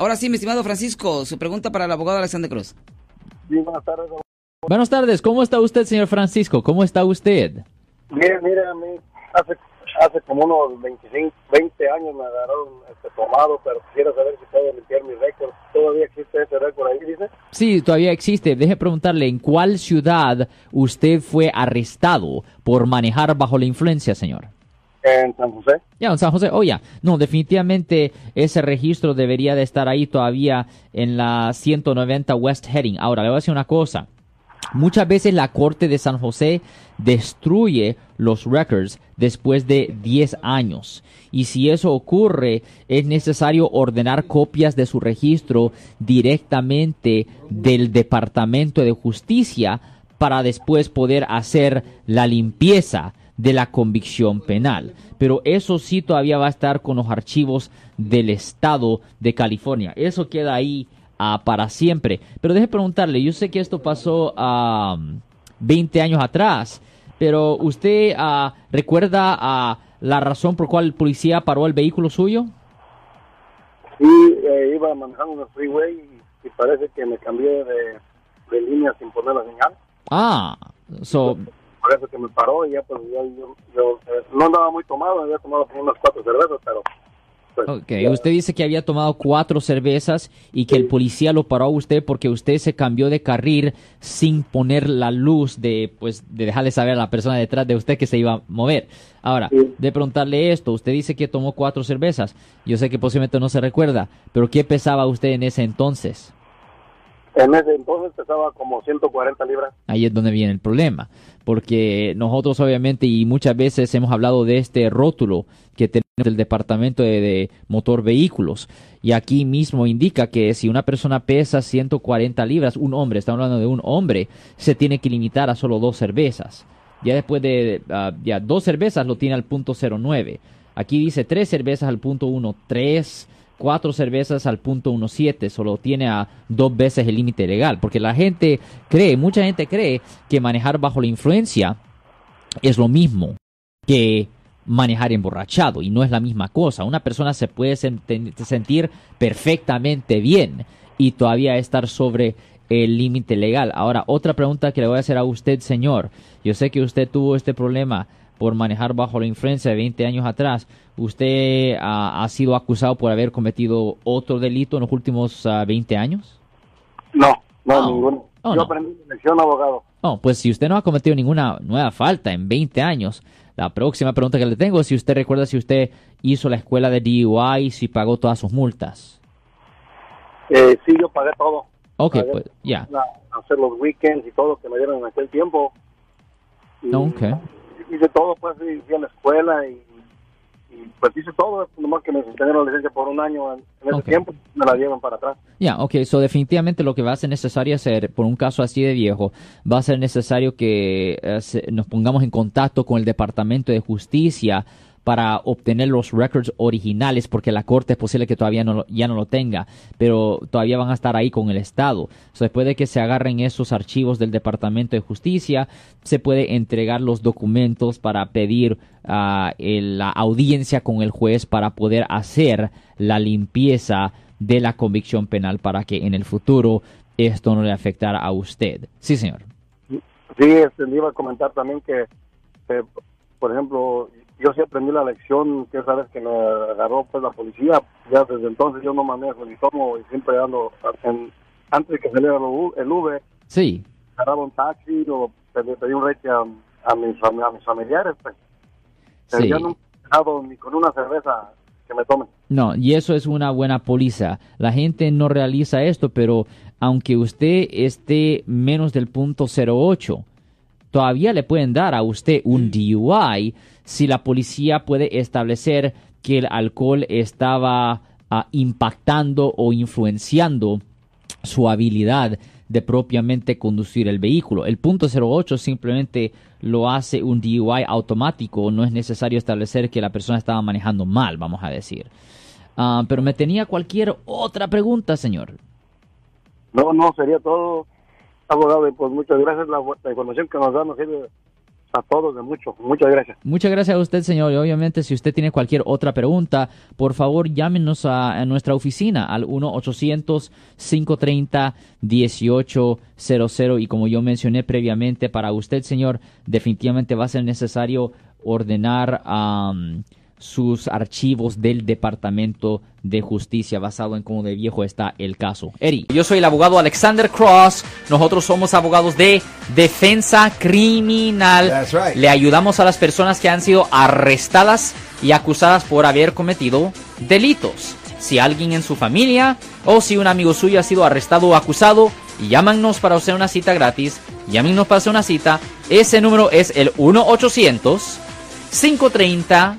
Ahora sí, mi estimado Francisco, su pregunta para el abogado Alexander Cruz. Sí, buenas tardes. Buenas tardes, ¿cómo está usted, señor Francisco? ¿Cómo está usted? Bien, mire, a mí hace, hace como unos 25, 20 años me agarraron este tomado, pero quisiera saber si puedo limpiar mi récord. ¿Todavía existe ese récord ahí, dice? Sí, todavía existe. Deje preguntarle, ¿en cuál ciudad usted fue arrestado por manejar bajo la influencia, señor? En San José. Ya, en San José. Oh, ya. No, definitivamente ese registro debería de estar ahí todavía en la 190 West Heading. Ahora, le voy a decir una cosa. Muchas veces la Corte de San José destruye los records después de 10 años. Y si eso ocurre, es necesario ordenar copias de su registro directamente del Departamento de Justicia para después poder hacer la limpieza de la convicción penal. Pero eso sí todavía va a estar con los archivos del Estado de California. Eso queda ahí ah, para siempre. Pero deje preguntarle, yo sé que esto pasó a 20 años atrás, pero ¿usted ah, recuerda a la razón por cual el policía paró el vehículo suyo? Sí, eh, iba manejando en el freeway y, y parece que me cambié de, de línea sin poner la señal. Ah, so, Por eso que me paró y ya pues ya yo, yo, eh, no andaba muy tomado, había tomado como unas cuatro cervezas, pero pues, Ok, usted dice que había tomado cuatro cervezas y que el policía lo paró a usted porque usted se cambió de carril sin poner la luz de, pues, de dejarle saber a la persona detrás de usted que se iba a mover. Ahora, Sí. de preguntarle esto, usted dice que tomó cuatro cervezas. Yo sé que posiblemente no se recuerda, pero ¿qué pesaba usted en ese entonces? En ese entonces pesaba como 140 libras. Ahí es donde viene el problema, porque nosotros obviamente y muchas veces hemos hablado de este rótulo que tenemos del Departamento de, Motor Vehículos y aquí mismo indica que si una persona pesa 140 libras, un hombre, estamos hablando de un hombre, se tiene que limitar a solo dos cervezas. Ya después de ah, ya dos cervezas lo tiene al punto 09. Aquí dice tres cervezas al punto 13 cuatro cervezas al punto 17, solo tiene a dos veces el límite legal, porque la gente cree, mucha gente cree que manejar bajo la influencia es lo mismo que manejar emborrachado y no es la misma cosa. Una persona se puede sentir perfectamente bien y todavía estar sobre el límite legal. Ahora, otra pregunta que le voy a hacer a usted, señor. Yo sé que usted tuvo este problema por manejar bajo la influencia de 20 años atrás. ¿Usted ah, ha sido acusado por haber cometido otro delito en los últimos ah, 20 años? No, no, Oh. ninguno. Oh, yo no. aprendí lección, abogado. Oh, pues si usted no ha cometido ninguna nueva falta en 20 años, la próxima pregunta que le tengo es si usted recuerda si usted hizo la escuela de DUI si pagó todas sus multas. Eh, sí, yo pagué todo. Ok, Pagué pues ya. la- hacer los weekends y todo que me dieron en aquel tiempo. Y Ok. Hice todo, pues, fui a la escuela y, y, pues hice todo, nomás que me suspendieron la licencia por un año en, en ese tiempo, me la dieron para atrás. Ya, ok, so definitivamente lo que va a ser necesario hacer por un caso así de viejo, va a ser necesario que eh, nos pongamos en contacto con el Departamento de Justicia para obtener los records originales, porque la corte es posible que todavía no lo- ya no lo tenga, pero todavía van a estar ahí con el Estado. Después de que se agarren esos archivos del Departamento de Justicia, se puede entregar los documentos para pedir el- la audiencia con el juez para poder hacer la limpieza de la convicción penal para que en el futuro esto no le afectara a usted. Sí, señor. Sí, este, le iba a comentar también que, eh, por ejemplo, yo sí aprendí la lección que esa vez que me agarró pues la policía, ya desde entonces yo no manejo ni tomo y siempre ando, en- antes de que saliera el Uber, Sí, agarraba un taxi o pedí, pedí un rete a, a mis, a mis familiares, pues. Pero sí. yo nunca he dejado ni con una cerveza que me tomen. No, y eso es una buena póliza. La gente no realiza esto, pero aunque usted esté menos del punto 08, todavía le pueden dar a usted un DUI si la policía puede establecer que el alcohol estaba ah, impactando o influenciando su habilidad de propiamente conducir el vehículo. El punto 08 simplemente lo hace un DUI automático, no es necesario establecer que la persona estaba manejando mal, vamos a decir. Ah, pero me tenía cualquier otra pregunta, señor. No, no, sería todo, abogado, pues muchas gracias, la, la información que nos da nos sirve a todos de mucho. Muchas gracias. Muchas gracias a usted, señor. Y obviamente, si usted tiene cualquier otra pregunta, por favor, llámenos a, a nuestra oficina al 1-800-530-1800. Y como yo mencioné previamente, para usted, señor, definitivamente va a ser necesario ordenar am, sus archivos del Departamento de Justicia basado en cómo de viejo está el caso. Eri. Yo soy el abogado Alexander Cross. Nosotros somos abogados de defensa criminal. That's right. Le ayudamos a las personas que han sido arrestadas y acusadas por haber cometido delitos. Si alguien en su familia o si un amigo suyo ha sido arrestado o acusado, llámanos para hacer una cita gratis. Llámenos para hacer una cita. Ese número es el 1 800 530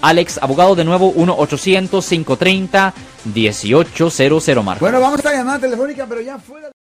Alex, abogado de nuevo, 1-800-530-1800, Marco. Bueno, vamos a esta llamada telefónica, pero ya fuera.